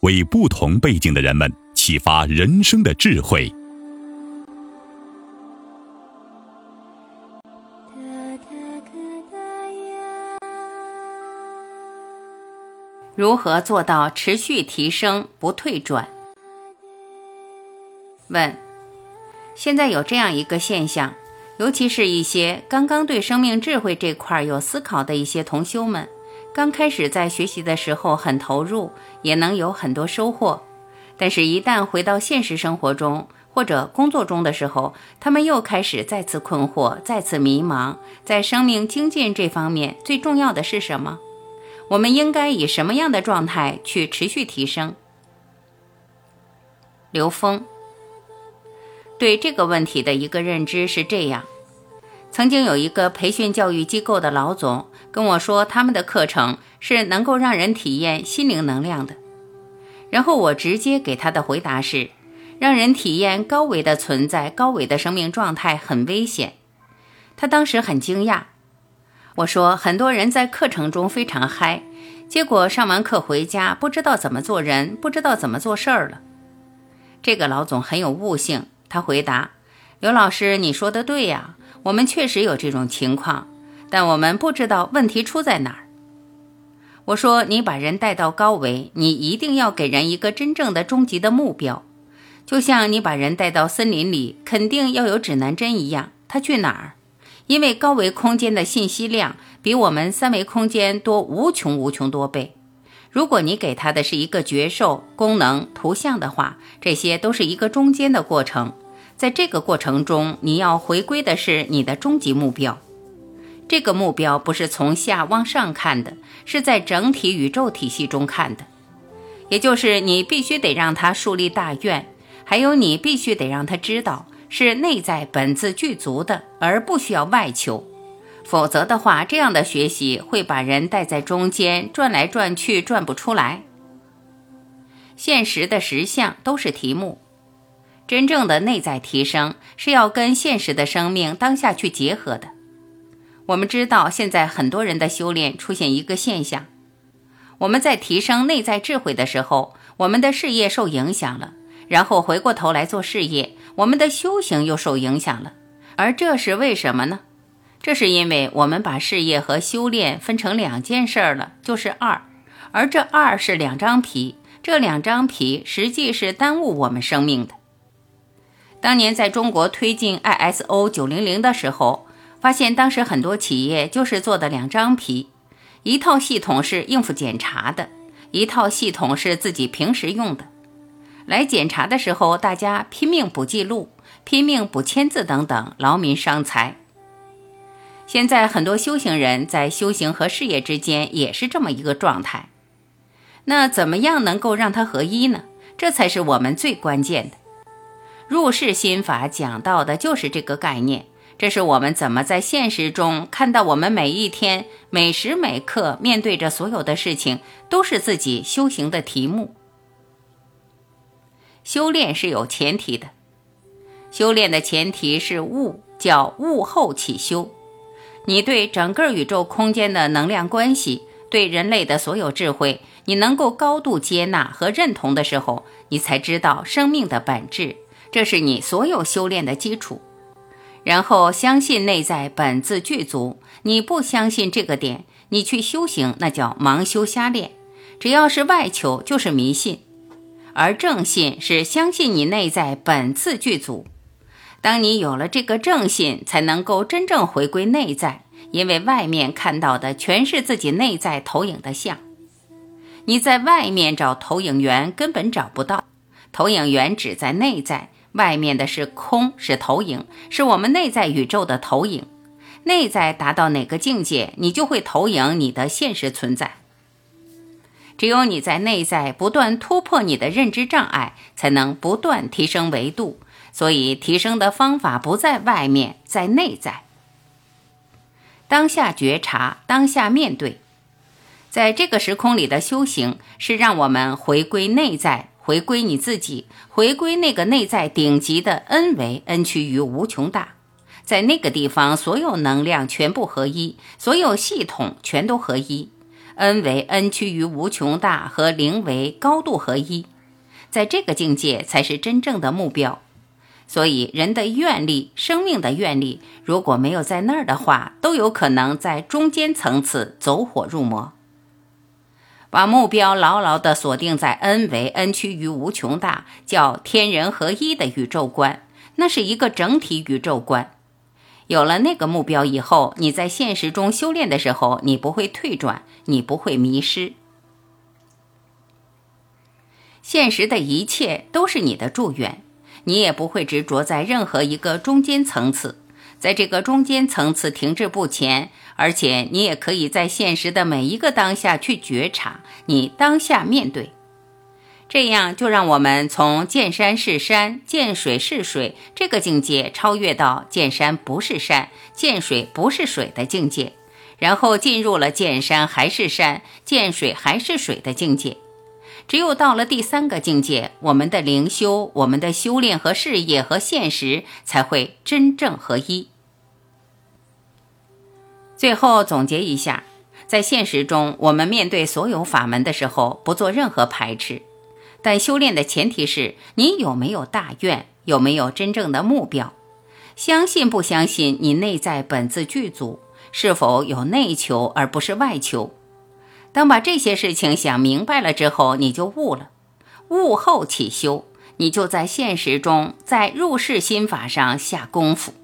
为不同背景的人们启发人生的智慧。如何做到持续提升不退转？问：现在有这样一个现象，尤其是一些刚刚对生命智慧这块有思考的一些同修们。刚开始在学习的时候很投入，也能有很多收获，但是，一旦回到现实生活中或者工作中的时候，他们又开始再次困惑，再次迷茫。在生命精进这方面，最重要的是什么？我们应该以什么样的状态去持续提升？刘峰对这个问题的一个认知是这样。曾经有一个培训教育机构的老总跟我说，他们的课程是能够让人体验心灵能量的。然后我直接给他的回答是，让人体验高维的存在、高维的生命状态很危险。他当时很惊讶。我说，很多人在课程中非常嗨，结果上完课回家不知道怎么做人，不知道怎么做事儿了。这个老总很有悟性，他回答：“刘老师，你说的对呀。”我们确实有这种情况，但我们不知道问题出在哪儿。我说，你把人带到高维，你一定要给人一个真正的终极的目标，就像你把人带到森林里，肯定要有指南针一样。他去哪儿？因为高维空间的信息量比我们三维空间多无穷无穷多倍。如果你给他的是一个觉受、功能、图像的话，这些都是一个中间的过程。在这个过程中，你要回归的是你的终极目标。这个目标不是从下往上看的，是在整体宇宙体系中看的。也就是你必须得让他树立大愿，还有你必须得让他知道是内在本自具足的，而不需要外求。否则的话，这样的学习会把人带在中间转来转去，转不出来。现实的实相都是题目。真正的内在提升是要跟现实的生命当下去结合的。我们知道，现在很多人的修炼出现一个现象：我们在提升内在智慧的时候，我们的事业受影响了，然后回过头来做事业，我们的修行又受影响了。而这是为什么呢？这是因为我们把事业和修炼分成两件事儿了，就是二。而这二是两张皮，这两张皮实际是耽误我们生命的。当年在中国推进 ISO 九零零的时候，发现当时很多企业就是做的两张皮，一套系统是应付检查的，一套系统是自己平时用的。来检查的时候，大家拼命补记录、拼命补签字等等，劳民伤财。现在很多修行人在修行和事业之间也是这么一个状态。那怎么样能够让它合一呢？这才是我们最关键的。入世心法讲到的就是这个概念，这是我们怎么在现实中看到我们每一天每时每刻面对着所有的事情，都是自己修行的题目。修炼是有前提的，修炼的前提是悟，叫悟后起修。你对整个宇宙空间的能量关系，对人类的所有智慧，你能够高度接纳和认同的时候，你才知道生命的本质。这是你所有修炼的基础，然后相信内在本自具足。你不相信这个点，你去修行那叫盲修瞎练。只要是外求就是迷信。而正信是相信你内在本自具足。当你有了这个正信，才能够真正回归内在，因为外面看到的全是自己内在投影的像。你在外面找投影源根本找不到，投影源只在内在，外面的是空，是投影，是我们内在宇宙的投影。内在达到哪个境界，你就会投影你的现实存在。只有你在内在不断突破你的认知障碍，才能不断提升维度。所以，提升的方法不在外面，在内在。当下觉察，当下面对，在这个时空里的修行，是让我们回归内在，回归你自己，回归那个内在顶级的 N 为 N 趋于无穷大。在那个地方，所有能量全部合一，所有系统全都合一。N 为 N 趋于无穷大和零为高度合一，在这个境界才是真正的目标。所以，人的愿力、生命的愿力，如果没有在那儿的话，都有可能在中间层次走火入魔。把目标牢牢地锁定在 N 为 N 趋于无穷大，叫天人合一的宇宙观，那是一个整体宇宙观。有了那个目标以后，你在现实中修炼的时候，你不会退转，你不会迷失。现实的一切都是你的祝愿。你也不会执着在任何一个中间层次，在这个中间层次停滞不前，而且你也可以在现实的每一个当下去觉察，你当下面对，这样就让我们从见山是山、见水是水这个境界超越到见山不是山、见水不是水的境界，然后进入了见山还是山、见水还是水的境界。只有到了第三个境界，我们的灵修、我们的修炼和事业和现实才会真正合一。最后总结一下，在现实中，我们面对所有法门的时候，不做任何排斥。但修炼的前提是你有没有大愿，有没有真正的目标，相信不相信你内在本自具足，是否有内求而不是外求。等把这些事情想明白了之后你就悟了悟后起修你就在现实中在入世心法上下功夫。